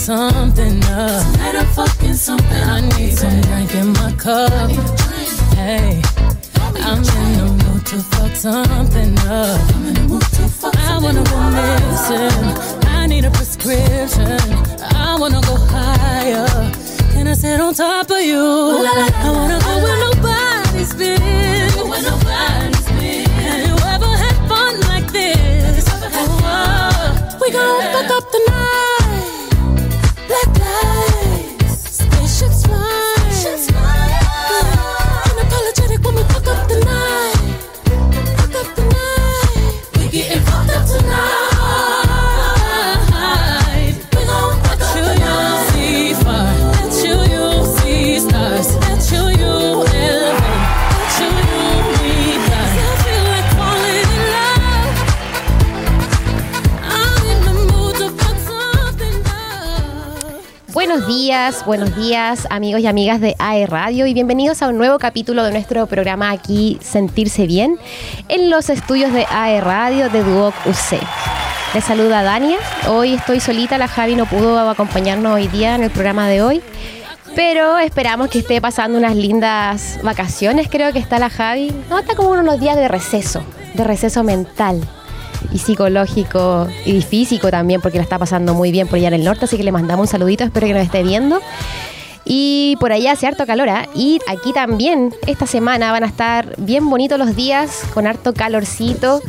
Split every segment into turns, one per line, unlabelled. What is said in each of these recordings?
something up. Tonight I'm fucking something I need some drink in my cup. Hey, I'm in the mood to fuck something up. I wanna go missing. I need a prescription. I wanna go higher. Can I sit on top of you? I wanna go where nobody's been. Where nobody's been. Have you ever had fun like this? Oh, we gon' fuck up the night.
Días, buenos días amigos y amigas de AE Radio y bienvenidos a un nuevo capítulo de nuestro programa aquí Sentirse Bien en los estudios de AE Radio de Duoc UC. Les saluda Dania, hoy estoy solita, la Javi no pudo acompañarnos hoy día en el programa de hoy, pero esperamos que esté pasando unas lindas vacaciones, creo que está la Javi, no, está como unos días de receso, de receso mental y psicológico y físico también, porque la está pasando muy bien por allá en el norte, así que le mandamos un saludito, espero que nos esté viendo. Y por allá hace harto calor, ¿ah? Y aquí también, esta semana van a estar bien bonitos los días, con harto calorcito.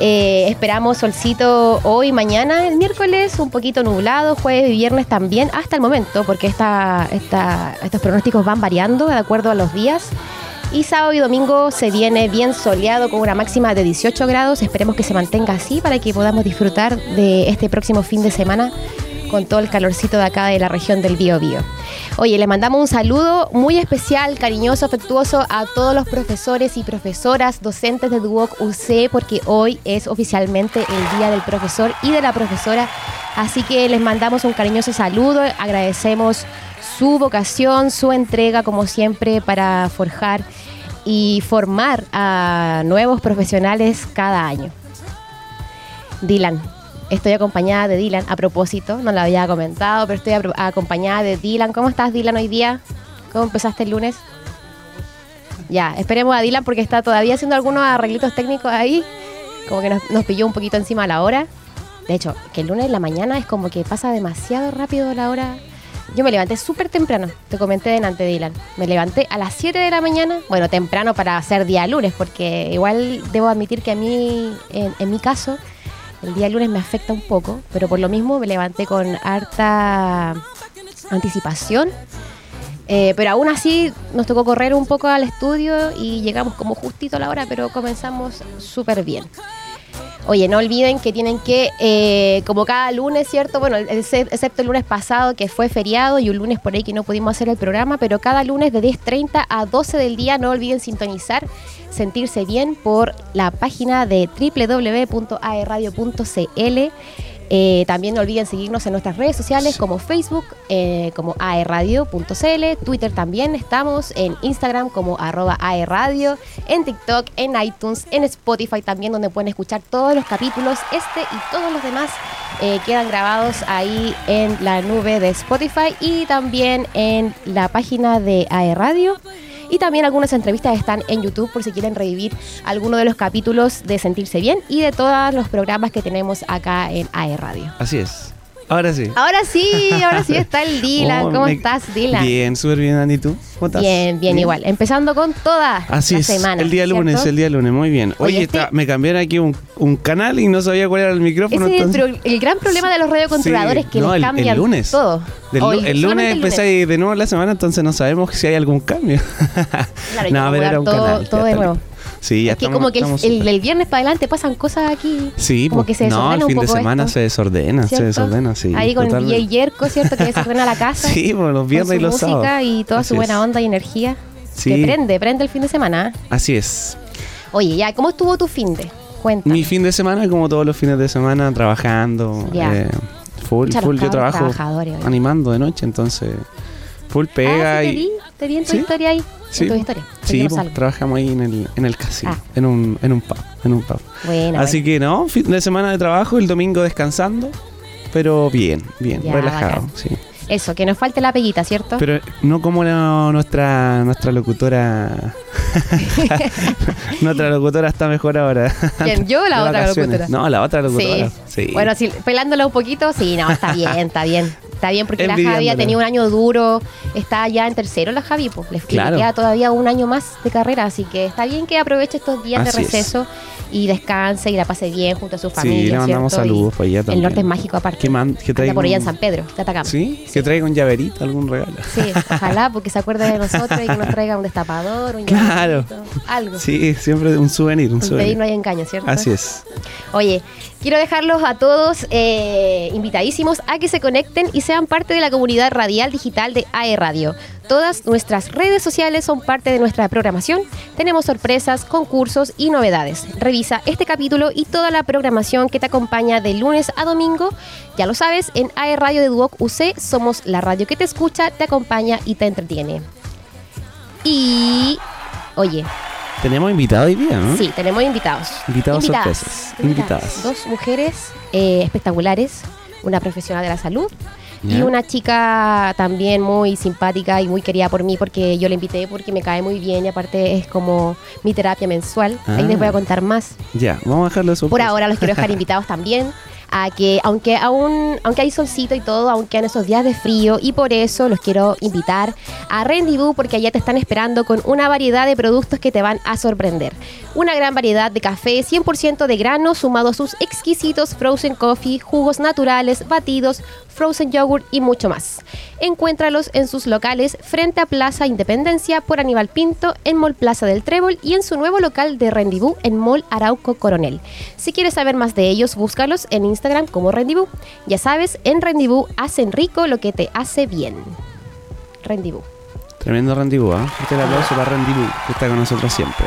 Eh, esperamos solcito hoy, mañana, el miércoles, un poquito nublado, jueves y viernes también, hasta el momento, porque esta, esta- estos pronósticos van variando de acuerdo a los días. Y sábado y domingo se viene bien soleado con una máxima de 18 grados. Esperemos que se mantenga así para que podamos disfrutar de este próximo fin de semana con todo el calorcito de acá de la región del Bío Oye, le mandamos un saludo muy especial, cariñoso, afectuoso a todos los profesores y profesoras, docentes de Duoc UC, porque hoy es oficialmente el Día del Profesor y de la Profesora. Así que les mandamos un cariñoso saludo, agradecemos su vocación, su entrega, como siempre, para forjar y formar a nuevos profesionales cada año. Dylan, estoy acompañada de Dylan, a propósito, no lo había comentado, pero estoy acompañada de Dylan. ¿Cómo estás, Dylan, hoy día? ¿Cómo empezaste el lunes? Ya, esperemos a Dylan porque está todavía haciendo algunos arreglitos técnicos ahí, como que nos pilló un poquito encima la hora. De hecho, que el lunes en la mañana es como que pasa demasiado rápido la hora. Yo me levanté súper temprano, te comenté delante, Dylan. Me levanté a las 7 de la mañana, bueno, temprano para hacer día lunes, porque igual debo admitir que a mí, en, en mi caso, el día lunes me afecta un poco, pero por lo mismo me levanté con harta anticipación. Eh, pero aún así nos tocó correr un poco al estudio y llegamos como justito a la hora, pero comenzamos súper bien. Oye, no olviden que tienen que, eh, como cada lunes, ¿cierto? Bueno, exce- excepto el lunes pasado que fue feriado y un lunes por ahí que no pudimos hacer el programa, pero cada lunes de 10.30 a 12 del día no olviden sintonizar, sentirse bien por la página de www.aerradio.cl. Eh, también no olviden seguirnos en nuestras redes sociales como Facebook, eh, como aerradio.cl, Twitter también estamos, en Instagram como arroba aerradio, en TikTok, en iTunes, en Spotify también donde pueden escuchar todos los capítulos, este y todos los demás eh, quedan grabados ahí en la nube de Spotify y también en la página de aerradio. Y también algunas entrevistas están en YouTube por si quieren revivir alguno de los capítulos de Sentirse Bien y de todos los programas que tenemos acá en AE Radio.
Así es. Ahora sí.
Ahora sí, ahora sí está el Dylan.
Oh,
¿Cómo
me-
estás, Dylan?
Bien, súper bien, Andy. ¿Tú? ¿Cómo estás?
Bien, bien, igual. Empezando con toda
Así
la
es,
semana.
el día lunes,
¿cierto?
el día lunes, muy bien.
Oye,
Oye,
este-
está- me cambiaron aquí un, un canal y no sabía cuál era el micrófono.
Ese es el, gran problema de los radiocontroladores
Sí,
que
no,
les
el-
cambian
el lunes.
todo.
Del lu- el, lunes empezáis de nuevo la semana, entonces no sabemos si hay algún cambio.
Claro,
no, pero era
acomodar
un
todo-
canal.
todo de
está
nuevo.
Sí, ya
Es que como que el,
estamos
viernes para adelante pasan cosas aquí.
Sí,
como que se
no,
desordena
el
un
fin de semana
esto,
se desordena, se desordena, sí.
Ahí con el. DJ Yerko, ¿cierto? Que desordena la casa.
Sí, por los
con
viernes
su
y los
música
sábados.
y toda
Así
su buena
es.
onda y energía.
Sí.
Que prende, prende el fin de semana. ¿eh?
Así es.
Oye, ya, ¿cómo estuvo tu fin de? Cuéntame.
Mi fin de semana, como todos los fines de semana, trabajando.
Ya.
eh, full, full. Yo trabajo animando de noche, entonces. Full pega
ah, sí, te
y.
vi, te vi en tu
Sí.
historia ahí.
Sí,
en tu historia.
sí pues, trabajamos ahí en el, en el casino,
Ah.
en, un, en un pub. En un pub.
Buena,
Así que no, fin de semana de trabajo, el domingo descansando. pero bien, bien, relajado, sí.
Eso, que nos falte la peguita, ¿cierto?
Pero no como nuestra nuestra locutora. nuestra locutora está mejor ahora.
¿Quién? ¿Yo o la otra locutora?
No, la otra locutora. Sí.
Bueno, si, pelándola un poquito, sí, no, está bien, está bien. Está bien porque la Javi ha tenido un año duro, está ya en tercero la Javi, pues le, queda todavía un año más de carrera, así que está bien que aproveche estos días de receso y descanse y la pase bien junto a su familia. Sí,
le mandamos saludos
por allá también. El norte es mágico aparte.
¿Qué, man, qué
por allá en San Pedro, te atacamos.
¿Sí? Que traiga un llaverito, algún regalo.
Sí, ojalá porque se acuerde de nosotros y que nos traiga un destapador, un
Claro.
algo.
Sí, siempre un souvenir, un souvenir.
no hay engaño, ¿cierto?
Así es.
Oye, quiero dejarlos a todos eh, invitadísimos a que se conecten y sean parte de la comunidad radial digital de AE Radio. Todas nuestras redes sociales son parte de nuestra programación. Tenemos sorpresas, concursos y novedades. Revisa este capítulo y toda la programación que te acompaña de lunes a domingo. Ya lo sabes, en AE Radio de Duoc UC somos la radio que te escucha, te acompaña y te entretiene. Y, oye,
tenemos invitados hoy día, ¿no?
Sí, tenemos invitados.
Invitados sorpresas. Invitadas.
Dos mujeres eh, espectaculares, una profesional de la salud y una chica también muy simpática y muy querida por mí porque yo la invité porque me cae muy bien y aparte es como mi terapia mensual. Ahí les voy a ah. contar más.
Ya, vamos a dejarlo eso.
Por ahora los quiero dejar invitados también a que aunque aún aunque hay solcito y todo, aunque en esos días de frío y por eso los quiero invitar a Rendezvous porque allá te están esperando con una variedad de productos que te van a sorprender. Una gran variedad de café 100% de grano sumado a sus exquisitos frozen coffee, jugos naturales, batidos, frozen yogurt y mucho más. Encuéntralos en sus locales frente a Plaza Independencia por Aníbal Pinto, en Mall Plaza del Trébol y en su nuevo local de Rendibú en Mall Arauco Coronel. Si quieres saber más de ellos, búscalos en Instagram como Rendibú. Ya sabes, en Rendibú hacen rico lo que te hace bien. Rendibú.
Tremendo Rendibú, ¿eh? Este es el aplauso para Rendibú, que está con nosotros siempre.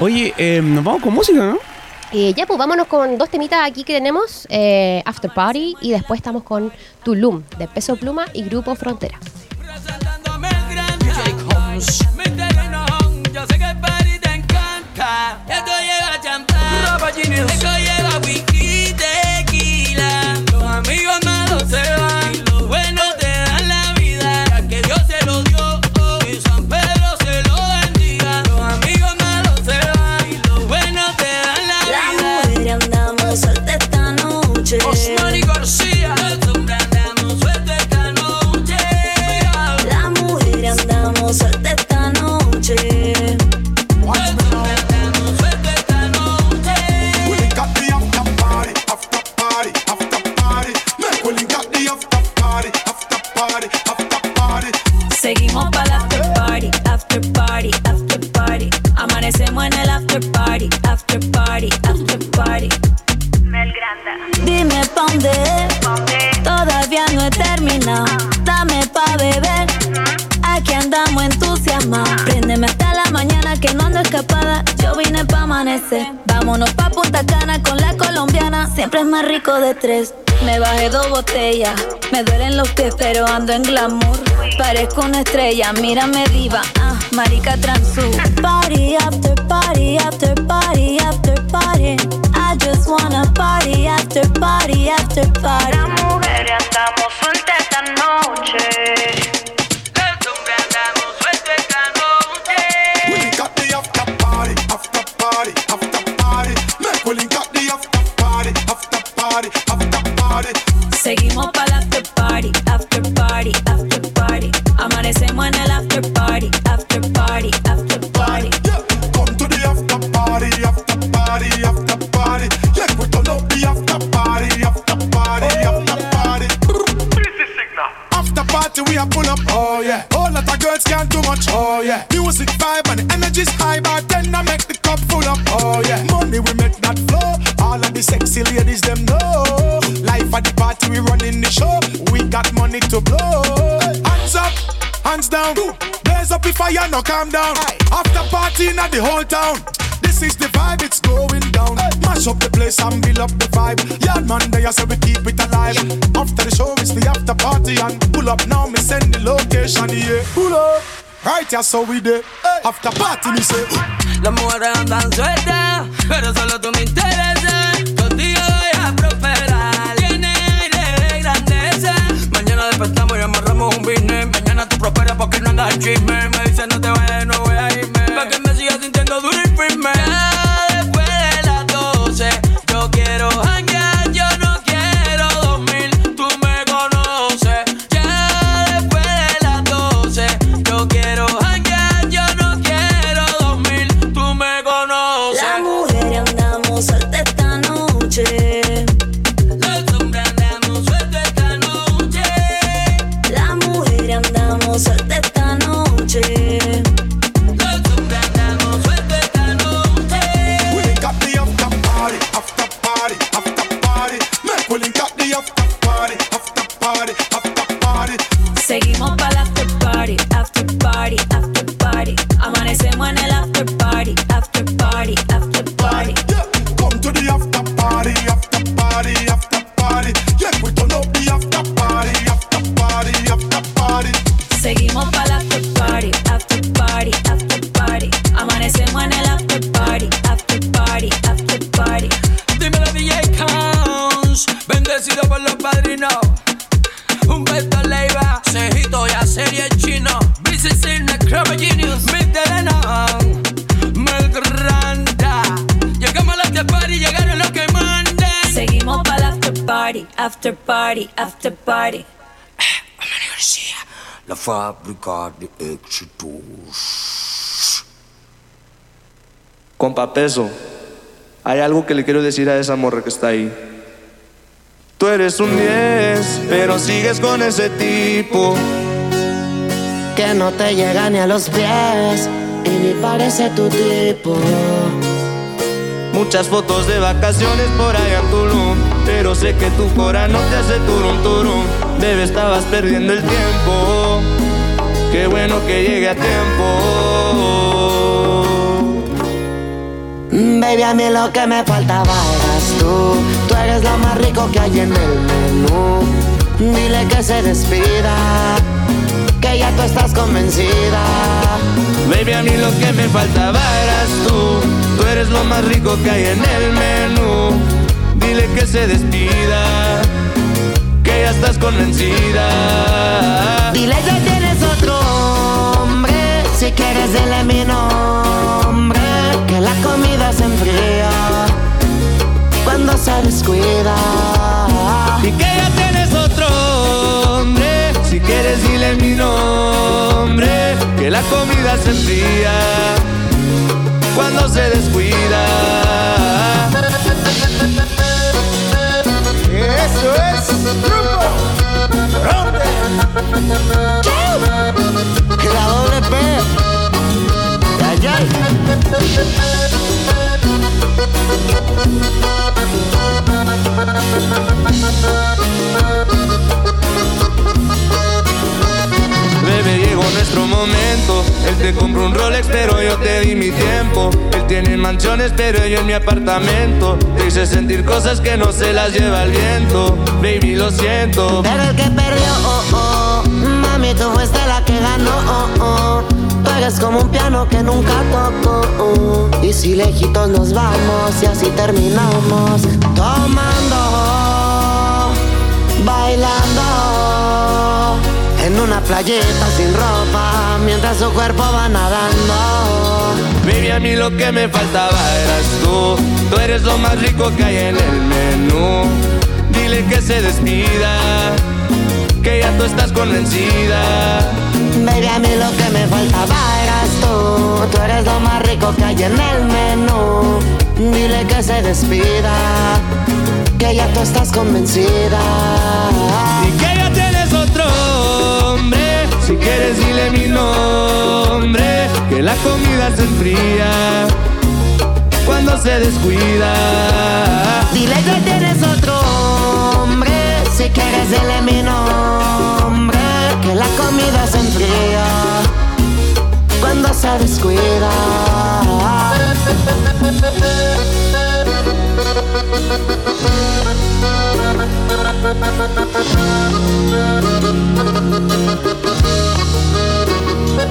Oye, eh, nos vamos con música, ¿no?
Eh, ya, pues vámonos con dos temitas aquí que tenemos, eh, After Party y después estamos con Tulum, de Peso Pluma y Grupo Frontera.
Vámonos pa' Punta Cana con la colombiana. Siempre es más rico de tres. Me bajé dos botellas. Me duelen los pies, pero ando en glamour. Parezco una estrella, mírame diva. Ah, marica transú. Party after party after party after party. I just wanna party after party after party.
Las mujeres
girls can't do much, oh yeah. Music vibe and the energy's high, but then I make the cup full up, oh yeah. Money we make that flow. All of the sexy ladies them know Life at the party, we running the show. We got money to blow. Hands up, hands down rise up if I no calm down. Aye. After party in the whole town. This is the vibe, it's going down. Aye. Mash up the place and build up the vibe. Yeah, man, I say we keep it alive. Yeah. After the show, it's the after party and pull up now. Me send the location, yeah. Pull up. Right, ya so we did. After party, me say.
Las mujeres andan sueltas, pero solo tú me interesas. Contigo voy a prosperar.
Tiene aire de grandeza. Mañana despertamos y amarramos un business. mañana tú prosperes porque
no andas al chisme. Me dice no te vayas, no voy a irme. Pa' que
me sigas sintiendo
duro y firme. Fábrica de éxitos.
Compa Peso, hay algo que le quiero decir a esa morra que está ahí. Tú eres un 10, pero sigues con ese tipo.
que no te llega ni a los pies y ni parece tu tipo.
Muchas fotos de vacaciones por allá en Tulum, pero sé que tu cora no te hace turum turum. Bebé, estabas perdiendo el tiempo. Qué bueno que llegue a tiempo.
Baby, a mí lo que me faltaba eras tú. Tú eres lo más rico que hay en el menú. Dile que se despida, que ya tú estás convencida.
Baby, a mí lo que me faltaba eras tú. Tú eres lo más rico que hay en el menú. Dile que se despida, que ya estás convencida.
Dile que si quieres dile mi nombre. Que la comida se enfría cuando se descuida.
Y que ya tienes otro hombre. Si quieres, dile mi nombre. Que la comida se enfría cuando se descuida.
Eso es grupo.
Un Rolex, pero yo te di mi tiempo. Él tiene mansiones, pero yo en mi apartamento. Te hice sentir cosas que no se las lleva el viento. Baby, lo siento.
Pero el que perdió, oh, oh. Mami, tú fuiste la que ganó, oh, oh. Tú eres como un piano que nunca tocó. oh. Y si lejitos nos vamos y así terminamos. Tomando, bailando. En una playita sin ropa, mientras su cuerpo va nadando.
Baby, a mí lo que me faltaba eras tú. Tú eres lo más rico que hay en el menú. Dile que se despida, que ya tú estás convencida.
Baby, a mí lo que me faltaba eras tú. Tú eres lo más rico que hay en el menú. Dile que se despida, que ya tú estás convencida.
Y nombre. Que la comida se enfría cuando se descuida.
Dile que tienes otro hombre. Si quieres, dile mi nombre. Que la comida se enfría cuando se descuida.
I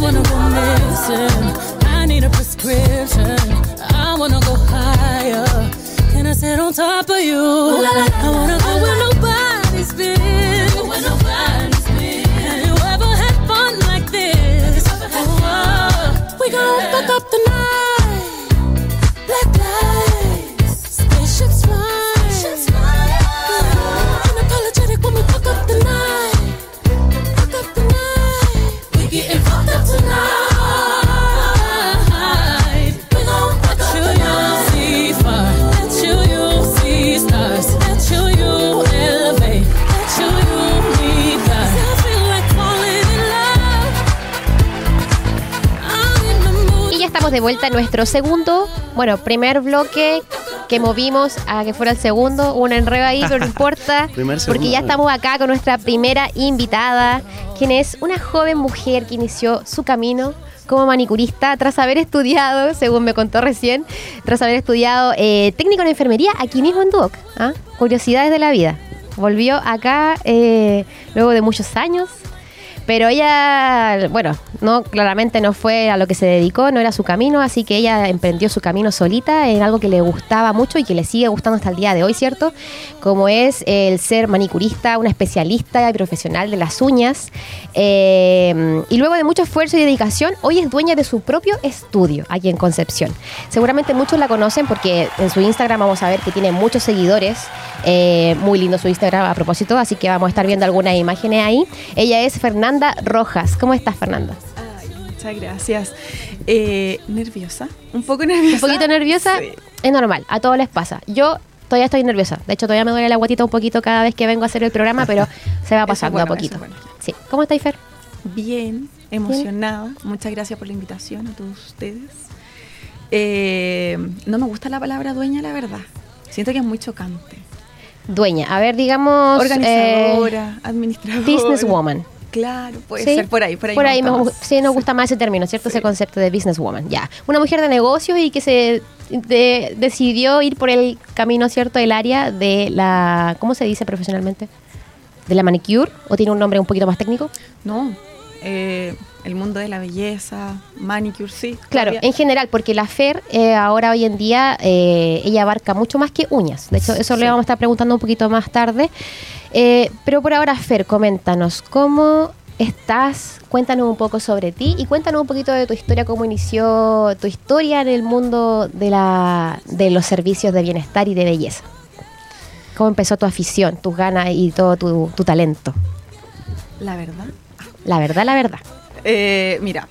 wanna go missing. On top of you? I wanna go nobody's
vuelta en nuestro segundo, bueno, primer bloque que movimos a que fuera el segundo, un enredo ahí, pero no importa,
Primer,
porque ya estamos acá con nuestra primera invitada, quien es una joven mujer que inició su camino como manicurista tras haber estudiado, según me contó recién, tras haber estudiado eh, técnico en enfermería aquí mismo en Duoc. ¿ah? Curiosidades de la vida. Volvió acá eh, luego de muchos años. Pero ella, bueno, no, claramente no fue a lo que se dedicó, no era su camino, así que ella emprendió su camino solita en algo que le gustaba mucho y que le sigue gustando hasta el día de hoy, ¿cierto? Como es el ser manicurista, una especialista y profesional de las uñas. Eh, y luego de mucho esfuerzo y dedicación, hoy es dueña de su propio estudio aquí en Concepción. Seguramente muchos la conocen porque en su Instagram vamos a ver que tiene muchos seguidores. Eh, muy lindo su Instagram a propósito, así que vamos a estar viendo algunas imágenes ahí. Ella es Fernanda Rojas. ¿Cómo estás, Fernanda?
Ay, muchas gracias. Eh, ¿Nerviosa? Un poco nerviosa.
Un poquito nerviosa,
Sí.
es normal, a todos les pasa. Yo todavía estoy nerviosa. De hecho, todavía me duele la guatita un poquito cada vez que vengo a hacer el programa, pero se va pasando
bueno,
a poquito.
bueno.
Sí. ¿Cómo estáis, Fer?
Bien, emocionada. Muchas gracias por la invitación a todos ustedes. Eh, no me gusta la palabra dueña, la verdad. Siento que es muy chocante.
Dueña. A ver, digamos. eh,
Organizadora, administradora.
businesswoman.
Claro, puede
Sí.
ser por ahí. Por ahí,
Por ahí me,
vamos.
gu- sí, nos gusta más ese término, ¿cierto? Ese concepto de businesswoman. Ya. Una mujer de negocios y que se de- decidió ir por el camino, ¿cierto? El área de la. ¿Cómo se dice profesionalmente? ¿De la manicure? ¿O tiene un nombre un poquito más técnico?
No, eh, el mundo de la belleza, manicure, sí.
Claro,
todavía.
en general, porque la FER eh, ahora hoy en día eh, ella abarca mucho más que uñas. De hecho, eso
Sí.
le vamos a estar preguntando un poquito más tarde. Eh, pero por ahora, Fer, coméntanos, ¿cómo estás? Cuéntanos un poco sobre ti y cuéntanos un poquito de tu historia, cómo inició tu historia en el mundo de, la, de los servicios de bienestar y de belleza. ¿Cómo empezó tu afición, tus ganas y todo tu, tu talento?
La verdad.
La verdad, la verdad.
Eh, mira,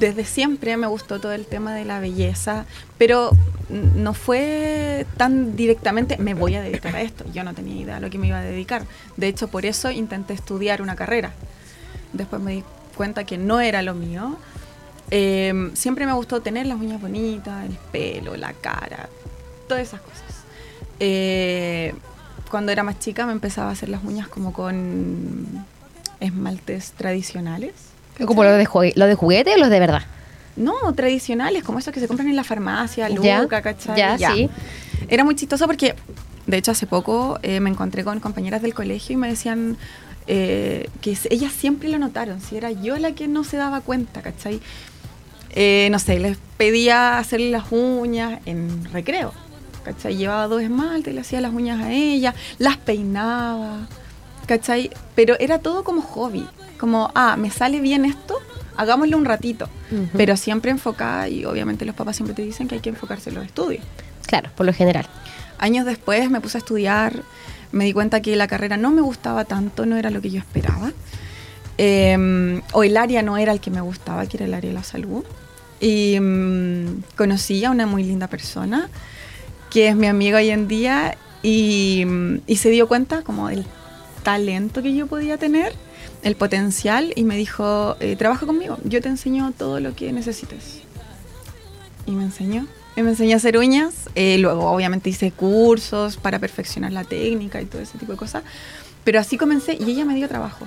desde siempre me gustó todo el tema de la belleza, pero no fue tan directamente, me voy a dedicar a esto. Yo no tenía idea de lo que me iba a dedicar. De hecho, por eso intenté estudiar una carrera. Después me di cuenta que no era lo mío. Eh, siempre me gustó tener las uñas bonitas, el pelo, la cara, todas esas cosas. Eh, cuando era más chica me empezaba a hacer las uñas como con esmaltes tradicionales.
¿Como lo de, lo de juguete o los de verdad?
No, tradicionales, como esos que se compran en la farmacia, Luca, ¿cachai?
ya, sí.
Era muy chistoso porque, de hecho, hace poco eh, me encontré con compañeras del colegio y me decían eh, que ellas siempre lo notaron, si era yo la que no se daba cuenta, ¿cachai? Eh, no sé, les pedía hacerle las uñas en recreo, ¿cachai? Llevaba dos esmaltes, le hacía las uñas a ella, las peinaba, ¿cachai? Pero era todo como hobby, como, ah, me sale bien esto, hagámoslo un ratito,
Ujú.
pero siempre enfocada y obviamente los papás siempre te dicen que hay que enfocarse en los estudios.
Claro, por lo general.
Años después me puse a estudiar, me di cuenta que la carrera no me gustaba tanto, no era lo que yo esperaba. Eh, o el área no era el que me gustaba, que era el área de la salud. Y mm, conocí a una muy linda persona, que es mi amiga hoy en día, y, mm, y se dio cuenta como del talento que yo podía tener, el potencial, y me dijo, eh, trabaja conmigo, yo te enseño todo lo que necesites. Y me enseñó. Y me enseñó a hacer uñas. Eh, luego, obviamente, hice cursos para perfeccionar la técnica y todo ese tipo de cosas. Pero así comencé y ella me dio trabajo.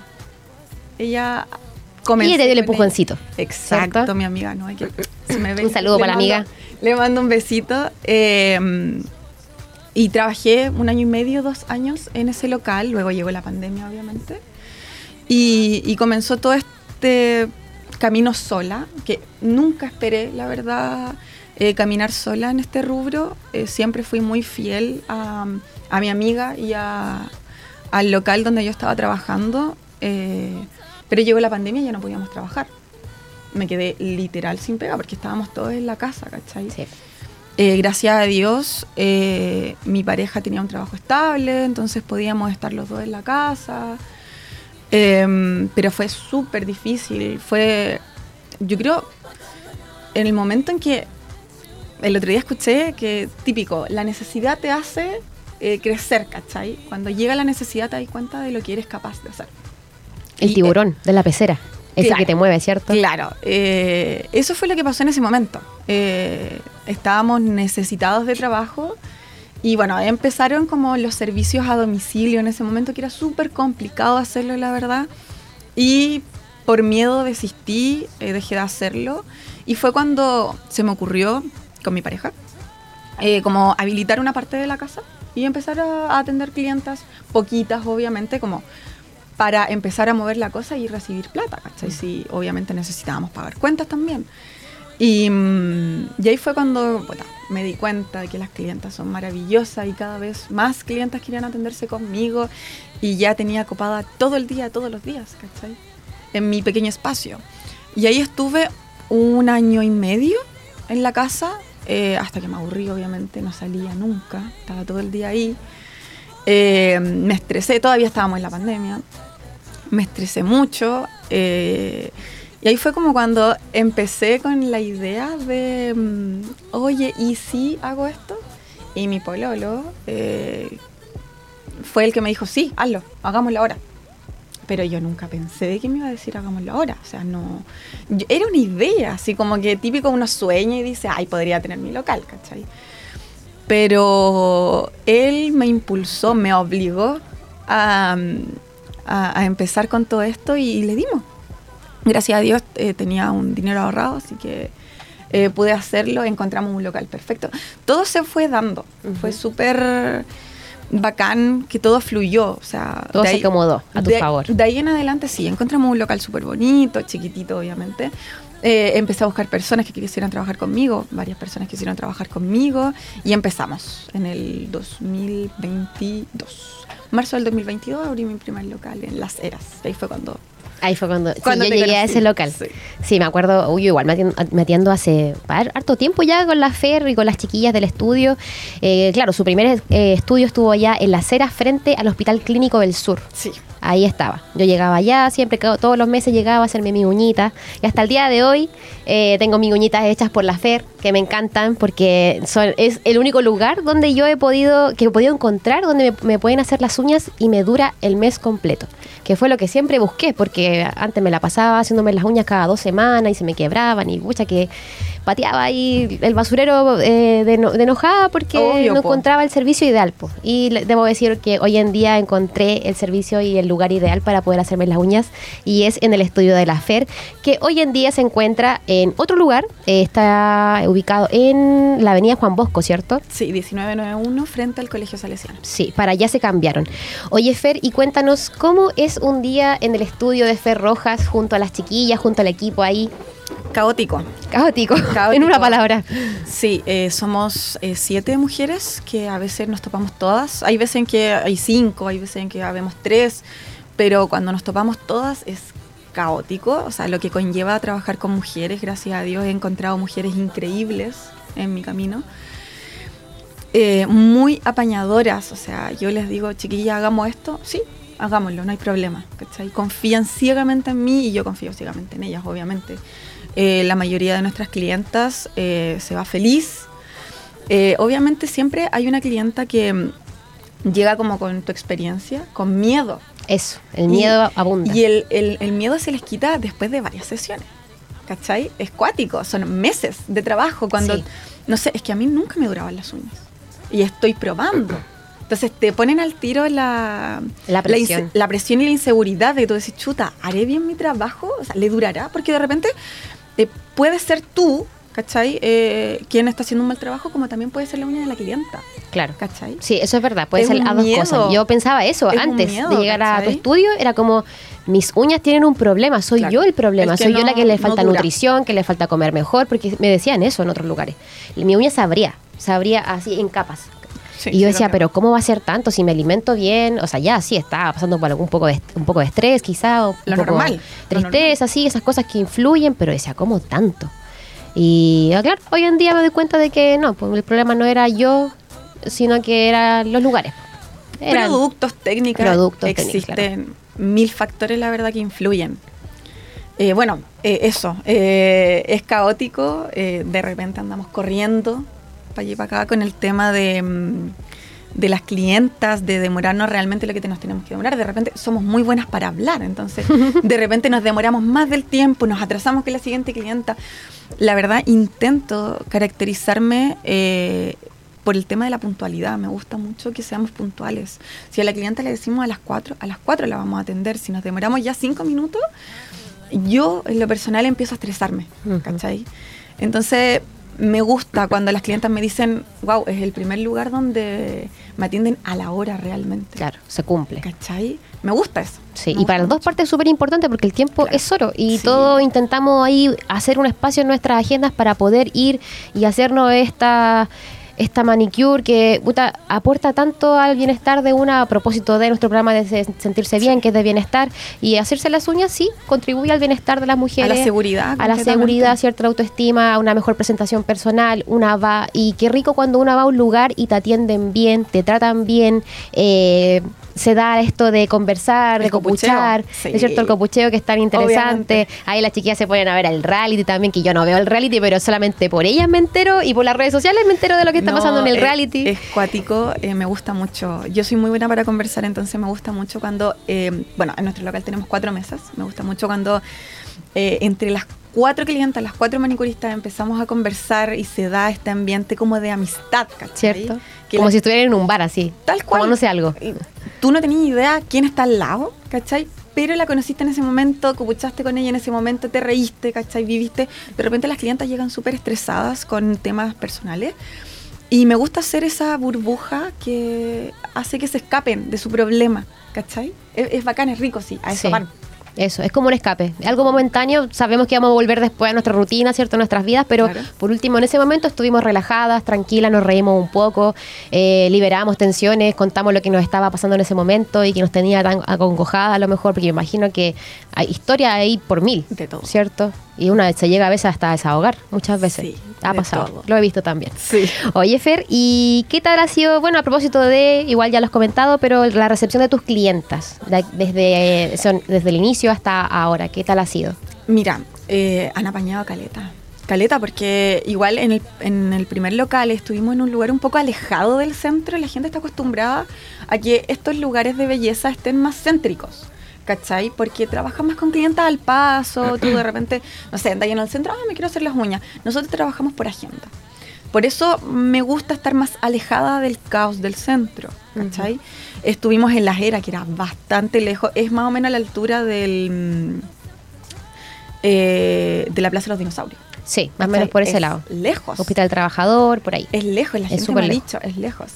Ella comenzó.
Y ella te dio el empujoncito.
Exacto,
¿cierto?
mi amiga, ¿no? Hay que, si me ve,
Un saludo para la amiga.
Le mando un besito. eh, y trabajé un año y medio, dos años en ese local. Luego llegó la pandemia, obviamente. Y, y comenzó todo este camino sola, que nunca esperé, la verdad, eh, caminar sola en este rubro. Eh, siempre fui muy fiel a, a mi amiga y a- al local donde yo estaba trabajando. eh, pero llegó la pandemia y ya no podíamos trabajar. Me quedé literal sin pega porque estábamos todos en la casa, ¿cachai?
Sí.
Eh, gracias a Dios, eh, mi pareja tenía un trabajo estable, entonces podíamos estar los dos en la casa. Em, pero fue súper difícil. Fue, yo creo, en el momento en que el otro día escuché que típico, la necesidad te hace eh, crecer, ¿cachai? Cuando llega la necesidad te das cuenta de lo que eres capaz de hacer.
El
Y,
tiburón de la pecera. Ese
Claro.
que te mueve, ¿cierto?
Claro, eso fue lo que pasó en ese momento. Eh, estábamos necesitados de trabajo y bueno, empezaron como los servicios a domicilio en ese momento que era súper complicado hacerlo, la verdad. Y por miedo desistí, eh, dejé de hacerlo. Y fue cuando se me ocurrió con mi pareja, eh, como habilitar una parte de la casa y empezar a, a atender clientas, poquitas obviamente, como para empezar a mover la cosa y recibir plata, ¿cachai? Sí, obviamente necesitábamos pagar cuentas también. Y, mm, y ahí fue cuando me di cuenta de que las clientas son maravillosas y cada vez más clientas querían atenderse conmigo y ya tenía copada todo el día, todos los días, ¿cachai? En mi pequeño espacio. Y ahí estuve un año y medio en la casa, eh, hasta que me aburrí, obviamente, no salía nunca, estaba todo el día ahí. Eh, me estresé, todavía estábamos en la pandemia, me estresé mucho. eh, y ahí fue como cuando empecé con la idea de, mm, oye, ¿y si hago esto? Y mi pololo eh, fue el que me dijo, sí, hazlo, hagámoslo ahora. Pero yo nunca pensé que me iba a decir hagámoslo ahora. O sea, no. yo- era una idea, así como que típico uno sueña y dice, ay, podría tener mi local, ¿cachai? Pero él me impulsó, me obligó a, a- a empezar con todo esto y le dimos. Gracias a Dios eh, tenía un dinero ahorrado, así que eh, pude hacerlo, encontramos un local perfecto. Todo se fue dando, fue súper bacán que todo fluyó. O sea,
Todo se acomodó a tu
de-
favor.
De ahí en adelante sí, encontramos un local súper bonito, chiquitito obviamente. Eh, empecé a buscar personas que quisieran trabajar conmigo, varias personas quisieron trabajar conmigo y empezamos en el 2022. Marzo del 2022 abrí mi primer local en Las Heras. Ahí fue cuando...
Ahí fue cuando, sí, yo llegué a ese local.
Sí.
Sí, me acuerdo, uy, igual me atiendo, me atiendo hace har- harto tiempo ya con la Fer y con las chiquillas del estudio. Eh, claro, su primer eh, estudio estuvo allá en Las Heras frente al Hospital Clínico del Sur.
Sí.
Ahí estaba. Yo llegaba allá, siempre, todos los meses llegaba a hacerme mi uñita. Y hasta el día de hoy eh, tengo mis uñitas hechas por la Fer, que me encantan, porque son, es el único lugar donde yo he podido, que he podido encontrar, donde me, me pueden hacer las uñas y me dura el mes completo. Que fue lo que siempre busqué, porque antes me la pasaba haciéndome las uñas cada dos semanas y se me quebraban y mucha que pateaba ahí el basurero eh, de, de enojada porque
Obvio,
no
po.
encontraba el servicio ideal. po. Y debo decir que hoy en día encontré el servicio y el lugar ideal para poder hacerme las uñas y es en el estudio de la FER, que hoy en día se encuentra en otro lugar, eh, está ubicado en la avenida Juan Bosco, ¿cierto?
Sí, 1991 frente al Colegio Salesiano.
Sí, para allá se cambiaron. Oye, Fer, y cuéntanos cómo es un día en el estudio de Fer Rojas junto a las chiquillas, junto al equipo ahí.
Caótico.
Caótico,
Caótico.
en una palabra.
Sí, eh, somos eh, siete mujeres que a veces nos topamos todas. Hay veces en que hay cinco, hay veces en que habemos tres, pero cuando nos topamos todas es caótico. O sea, lo que conlleva trabajar con mujeres, gracias a Dios he encontrado mujeres increíbles en mi camino. Eh, muy apañadoras, o sea, yo les digo, chiquilla, hagamos esto, sí, hagámoslo, no hay problema, ¿cachai? Confían ciegamente en mí y yo confío ciegamente en ellas, obviamente. Eh, la mayoría de nuestras clientas eh, se va feliz. Eh, obviamente siempre hay una clienta que mm, llega como con tu experiencia, con miedo.
Eso, el miedo
Y-
abunda.
Y el, el- el miedo se les quita después de varias sesiones. ¿Cachai? Es cuático, son meses de trabajo. Cuando,
Sí.
no sé, es que a mí nunca me duraban las uñas. Y estoy probando. Entonces te ponen al tiro la,
La presión.
inse- la presión y la inseguridad de que tú decís, chuta, ¿haré bien mi trabajo? O sea, ¿le durará? Porque de repente eh, puede ser tú, ¿cachai? Eh, quien está haciendo un mal trabajo, como también puede ser la uña de la clienta,
Claro.
¿cachai?
Sí, eso es verdad, puede
Es
ser a dos
miedo.
cosas. Yo pensaba eso
Es
antes
miedo,
de llegar a tu estudio, era como, mis uñas tienen un problema, soy
Claro.
yo el problema,
El
soy yo la que le falta nutrición, que le falta comer mejor, porque me decían eso en otros lugares. Y mi uña sabría, sabría así en capas.
Sí,
y yo decía, pero ¿cómo va a ser tanto si me alimento bien? O sea, ya sí, estaba pasando por algún poco de, un poco de estrés, quizá, un
Lo
poco
normal,
tristeza, sí, esas cosas que influyen, pero decía, ¿cómo tanto? Y ah, claro, hoy en día me doy cuenta de que no, pues el problema no era yo, sino que eran los lugares. Eran-
productos, técnicas,
Productos, técnicas,
existen mil factores, la verdad, que influyen. Eh, bueno, eh, eso, eh, es caótico, de repente andamos corriendo para allí y para acá con el tema de, mm, de las clientas, de demorarnos realmente lo que nos tenemos que demorar. De repente somos muy buenas para hablar, entonces de repente nos demoramos más del tiempo, nos atrasamos que la siguiente clienta. La verdad, intento caracterizarme eh, por el tema de la puntualidad. Me gusta mucho que seamos puntuales. Si a la clienta le decimos a las 4, a las 4 la vamos a atender. Si nos demoramos ya 5 minutos, yo en lo personal empiezo a estresarme, ¿cachai? Entonces me gusta cuando las clientas me dicen, wow, es el primer lugar donde me atienden a la hora realmente.
Claro, se cumple.
¿Cachai? Me gusta eso.
Sí,
Me
y para las dos partes es súper importante porque el tiempo
Claro.
es oro y
Sí.
todos intentamos ahí hacer un espacio en nuestras agendas para poder ir y hacernos esta esta manicure que puta, aporta tanto al bienestar de una a propósito de nuestro programa de se- sentirse bien, que es de bienestar, y hacerse las uñas sí contribuye al bienestar de las mujeres.
A la seguridad.
a la seguridad, cierta autoestima, a una mejor presentación personal, una va y qué rico cuando uno va a un lugar y te atienden bien, te tratan bien, eh, se da esto de conversar,
El
de copuchar,
sí.
es cierto el copucheo que es tan interesante.
Obviamente.
Ahí las chiquillas se ponen a ver el reality también, que yo no veo el reality, pero solamente por ellas me entero y por las redes sociales me entero de lo que está
No,
pasando en el
es-
reality.
Es cuático, eh, me gusta mucho. Yo soy muy buena para conversar, entonces me gusta mucho cuando, eh, bueno, en nuestro local tenemos cuatro mesas, me gusta mucho cuando eh, entre las cuatro clientas, las cuatro manicuristas empezamos a conversar y se da este ambiente como de amistad, ¿cachai?
¿Cierto?
Que
Como
la-
si estuvieran en un bar así.
Tal cual.
Como no sé algo.
Tú no tenías idea quién está al lado, ¿cachai? Pero la conociste en ese momento, copuchaste con ella en ese momento, te reíste, ¿cachai? Viviste. De repente las clientas llegan súper estresadas con temas personales. Y me gusta hacer esa burbuja que hace que se escapen de su problema, ¿cachai? Es, es bacán, es rico, sí, a eso
Sí.
van.
Eso, es como un escape. Algo momentáneo, sabemos que vamos a volver después a nuestra rutina, ¿cierto? A nuestras vidas, pero
Claro.
por último, en ese momento estuvimos relajadas, tranquilas, nos reímos un poco, eh, liberamos tensiones, contamos lo que nos estaba pasando en ese momento y que nos tenía tan acongojadas a lo mejor, porque me imagino que hay historia ahí por mil,
De todo.
¿cierto? Y una se llega a veces hasta a desahogar, muchas veces.
Sí,
ha pasado,
todo.
lo he visto también.
Sí.
Oye, Fer, ¿y qué tal ha sido, bueno, a propósito de, igual ya lo has comentado, pero la recepción de tus clientas, de- desde, son- desde el inicio hasta ahora, ¿qué tal ha sido?
Mira, eh, han apañado a caleta. Caleta, porque igual en el, en el primer local estuvimos en un lugar un poco alejado del centro la gente está acostumbrada a que estos lugares de belleza estén más céntricos. ¿Cachai? Porque trabajan más con clientes al paso, tú de repente, no sé, andas en el centro, ah, me quiero hacer las uñas. Nosotros trabajamos por agenda. Por eso me gusta estar más alejada del caos del centro, ¿cachai? Estuvimos en La Jera, que era bastante lejos, es más o menos a la altura del... mm, eh, de la Plaza de los Dinosaurios.
Sí, más o menos por ese
Es
lado.
Lejos.
Hospital Trabajador, por ahí.
Es lejos, la
Es
gente me ha
lejos.
dicho, es lejos.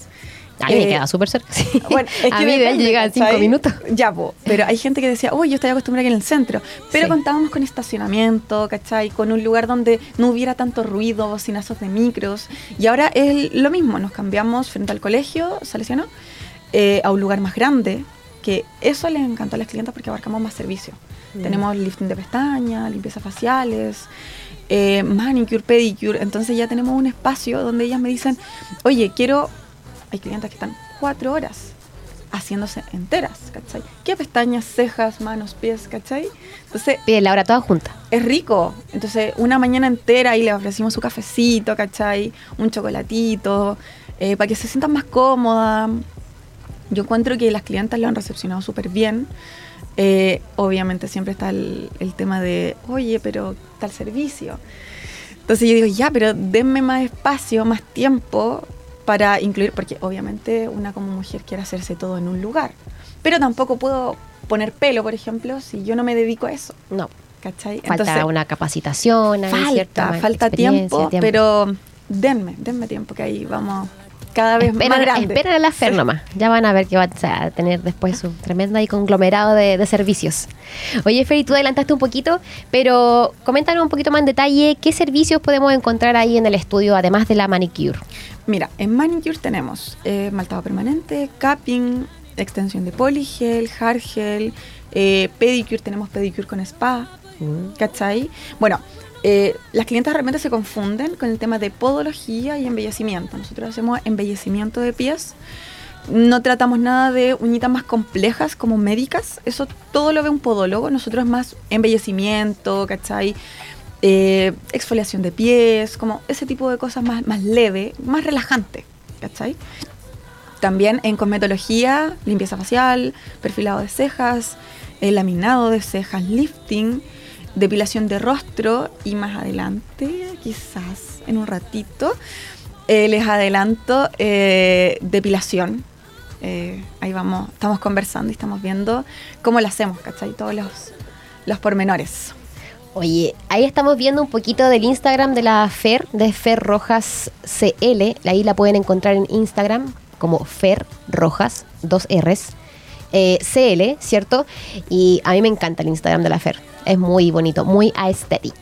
A mí me
Eh,
queda súper cerca. sí.
Bueno, es
a
que
mí de él
depende,
llega en cinco minutos.
Ya, po, pero hay gente que decía, uy, yo estoy acostumbrada aquí en el centro. Pero
Sí.
contábamos con estacionamiento, ¿cachai? Con un lugar donde no hubiera tanto ruido, bocinazos de micros. Y ahora es lo mismo, nos cambiamos frente al colegio salesiano eh, a un lugar más grande, que eso les encantó a las clientas porque abarcamos más servicios.
Mm.
Tenemos lifting de pestañas, limpieza faciales, eh, manicure, pedicure. Entonces ya tenemos un espacio donde ellas me dicen, oye, quiero... Hay clientas que están cuatro horas haciéndose enteras, ¿cachai? ¿Qué pestañas, cejas, manos, pies, ¿cachai? Entonces,
Pide la hora toda junta.
es rico. Entonces, una mañana entera y le ofrecimos su cafecito, ¿cachai? Un chocolatito, eh, para que se sientan más cómodas. Yo encuentro que las clientas lo han recepcionado súper bien. Eh, obviamente siempre está el, el tema de, oye, pero tal servicio. Entonces yo digo, ya, pero denme más espacio, más tiempo para incluir, porque obviamente una como mujer quiere hacerse todo en un lugar. Pero tampoco puedo poner pelo, por ejemplo, si yo no me dedico a eso.
No,
¿Cachai?
falta una capacitación. ahí, ¿cierto?
Falta, falta
experiencia,
tiempo, pero denme, denme tiempo, que ahí vamos cada vez más
Esperen,
grande.
esperen a la Fer
Sí.
nomás. Ya van a ver que va a tener después su tremenda y conglomerado de, de servicios. Oye, Fer, y tú adelantaste un poquito, pero coméntanos un poquito más en detalle qué servicios podemos encontrar ahí en el estudio, además de la manicure.
Mira, en manicure tenemos eh, maltado permanente, capping, extensión de poligel, hard gel, eh, pedicure, tenemos pedicure con spa, ¿cachai? Bueno, eh, las clientas realmente se confunden con el tema de podología y embellecimiento. Nosotros hacemos embellecimiento de pies. No tratamos nada de uñitas más complejas como médicas. Eso todo lo ve un podólogo. Nosotros es más embellecimiento, ¿cachai? Eh, exfoliación de pies, como ese tipo de cosas más, más leve, más relajante, ¿cachai? también en cosmetología, limpieza facial, perfilado de cejas, eh, laminado de cejas, lifting, depilación de rostro y más adelante, quizás en un ratito, eh, les adelanto eh, depilación. Eh, ahí vamos, estamos conversando y estamos viendo cómo lo hacemos, ¿cachai? Todos los, los pormenores.
Oye, ahí estamos viendo un poquito del Instagram de la Fer, de Fer Rojas CL. Ahí la pueden encontrar en Instagram como Fer Rojas, dos R's, eh, CL, ¿cierto? Y a mí me encanta el Instagram de la Fer. Es muy bonito, muy aesthetic.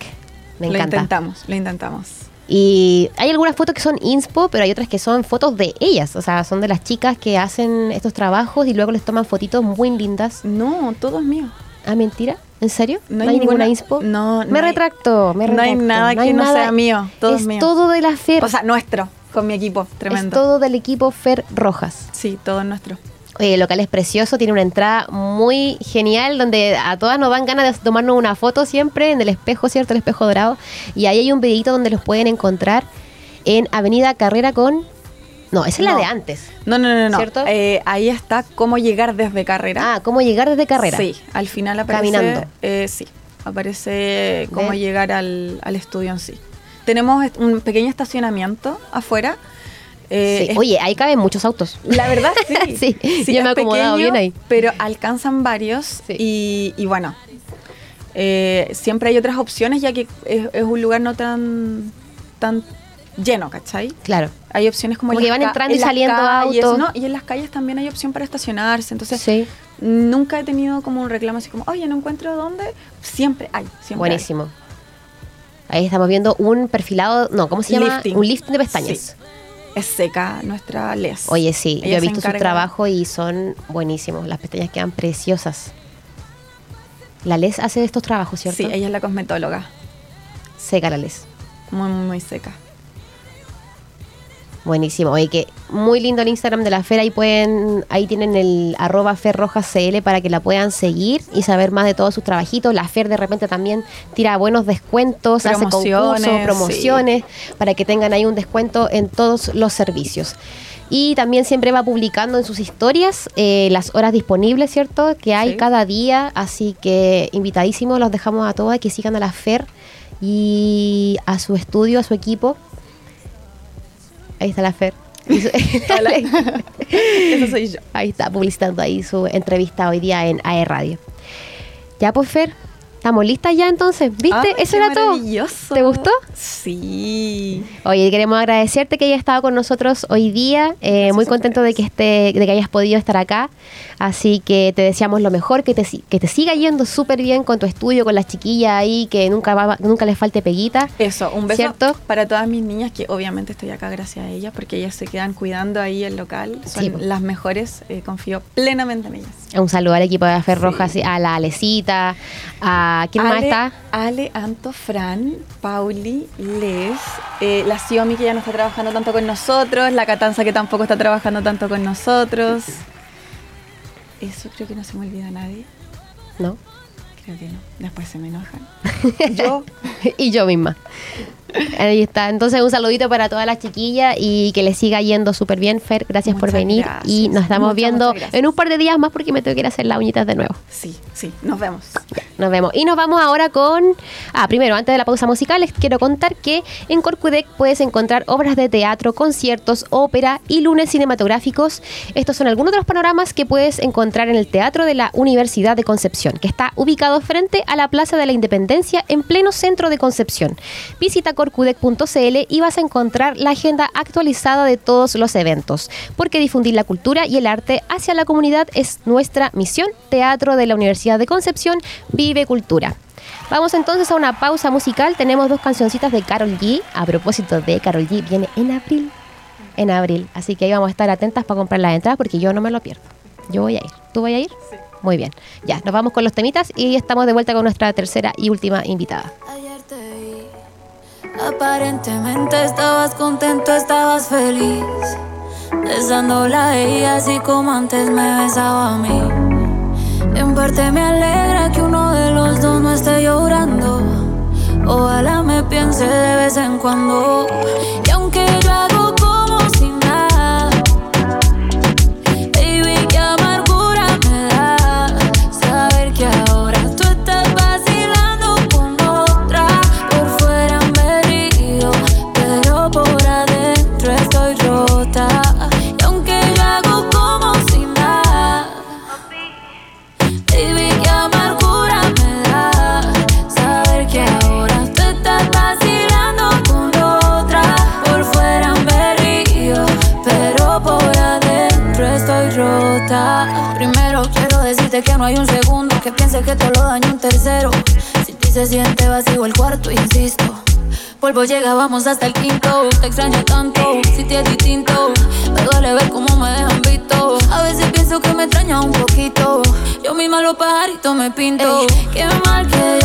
Me
Lo
encanta.
intentamos, lo intentamos.
Y hay algunas fotos que son inspo, pero hay otras que son fotos de ellas. O sea, son de las chicas que hacen estos trabajos y luego les toman fotitos muy lindas.
No, todo es mío.
Ah, mentira. ¿En serio?
No
No,
hay
ninguna
ninguna-
inspo.
no, no
me
hay-
retracto, me
no hay
retracto.
nada
hay
que no
nada-
sea mío, todo es
es
mío.
todo de la Fer.
O sea, nuestro, con mi equipo,
es
tremendo.
todo del equipo Fer Rojas.
Sí, todo es nuestro.
El local es precioso, tiene una entrada muy genial donde a todas nos dan ganas de tomarnos una foto siempre en el espejo, ¿cierto? El espejo dorado. Y ahí hay un videito donde los pueden encontrar en Avenida Carrera con... No, esa es la de antes.
No, no, no, no.
¿Cierto?
Eh, ahí está cómo llegar desde carrera.
Ah, ¿cómo llegar desde carrera?
Sí, al final aparece.
Caminando.
eh, sí, aparece cómo llegar al, al estudio en sí. Tenemos un pequeño estacionamiento afuera. Eh,
Sí. Oye, ahí caben muchos autos.
la verdad sí.
Sí, yo
es
me he acomodado
pequeño,
bien ahí.
Pero alcanzan varios
Sí.
y, y bueno, eh, siempre hay otras opciones ya que es, es un lugar no tan, tan lleno, ¿cachai?
Claro.
Hay opciones como,
Como
en
que
las
van entrando y
en
saliendo
calles,
autos.
¿no? Y en las calles también hay opción para estacionarse. Entonces,
Sí.
nunca he tenido como un reclamo así como, oye, no encuentro dónde. Siempre hay, siempre
Buenísimo. Ahí estamos viendo un perfilado, no, ¿cómo se llama?
Lifting.
Un lifting de pestañas.
Es seca nuestra les.
Oye, sí, yo he visto sus
encarga-
trabajos y son buenísimos. Las pestañas quedan preciosas. La Les hace estos trabajos, ¿cierto?
Sí, ella es la cosmetóloga.
Seca la Les.
Muy, muy, muy seca.
Buenísimo. Oye, que muy lindo el Instagram de la Fer. Ahí pueden, ahí tienen el arroba ferrojascl para que la puedan seguir y saber más de todos sus trabajitos. La Fer de repente también tira buenos descuentos, hace concursos, promociones, para que tengan ahí un descuento en todos los servicios. Y también siempre va publicando en sus historias eh, las horas disponibles, ¿cierto? Que hay
Sí.
cada día. Así que invitadísimos, los dejamos a todos que sigan a la Fer y a su estudio, a su equipo. Ahí está la Fer.
Eso soy yo.
Ahí está, publicitando ahí su entrevista hoy día en AE Radio. Ya pues, Fer, ¿estamos listas ya entonces? ¿Viste? Eso era todo. ¿Te gustó?
Sí.
Oye, queremos agradecerte que hayas estado con nosotros hoy día. Eh, muy contento de que esté, de que hayas podido estar acá. Así que te deseamos lo mejor, que te, que te siga yendo súper bien con tu estudio, con las chiquillas ahí, que nunca va, nunca les falte peguita.
Eso, un beso
¿Cierto?
para todas mis niñas, que obviamente estoy acá gracias a ellas, porque ellas se quedan cuidando ahí el local. Son
Sí,
las mejores, eh, confío plenamente en ellas.
Un saludo al equipo de Fer
Sí.
A la Alecita, a quién más
Ale-
está.
Ale, Anto, Fran, Pauli, Les, eh, la Xiomi que ya no está trabajando tanto con nosotros, la Catanza que tampoco está trabajando tanto con nosotros. Eso creo que no se me olvida a nadie.
¿No?
Creo que no. Después se me enojan. Yo,
y yo misma. Ahí está. Entonces, un saludito para todas las chiquillas y que les siga yendo súper bien, Fer. Gracias por venir.
gracias.
Y nos estamos
Muchas,
viendo
muchas
en un par de días más porque me tengo que ir a hacer las uñitas de nuevo.
sí, sí, nos vemos.
Nos vemos. Y nos vamos ahora con. Ah, primero, antes de la pausa musical, les quiero contar que en Corcudec puedes encontrar obras de teatro, conciertos, ópera y lunes cinematográficos. Estos son algunos de los panoramas que puedes encontrar en el Teatro de la Universidad de Concepción, que está ubicado frente a la Plaza de la Independencia en pleno centro de Concepción. Visita corcudec.cl y vas a encontrar la agenda actualizada de todos los eventos, porque difundir la cultura y el arte hacia la comunidad es nuestra misión. Teatro de la Universidad de Concepción, vive cultura. Vamos entonces a una pausa musical. Tenemos dos cancioncitas de Carol G. A propósito de Carol G, viene en abril. En abril. Así que ahí vamos a estar atentas para comprar las entradas porque yo no me lo pierdo. Yo voy a ir. ¿Tú vas a ir? Muy bien. Ya, nos vamos con los temitas y estamos de vuelta con nuestra tercera y última invitada.
Ayer te vi, aparentemente estabas contento, estabas feliz. Besándola a ella así como antes me besaba a mí. En parte me alegra que uno de los dos no esté llorando. Ojalá me piense de vez en cuando. vamos hasta el quinto. Te extraño tanto, si te es distinto. Me duele ver cómo me dejan visto. A veces pienso que me extraña un poquito. Yo misma los pajaritos me pinto. Qué mal que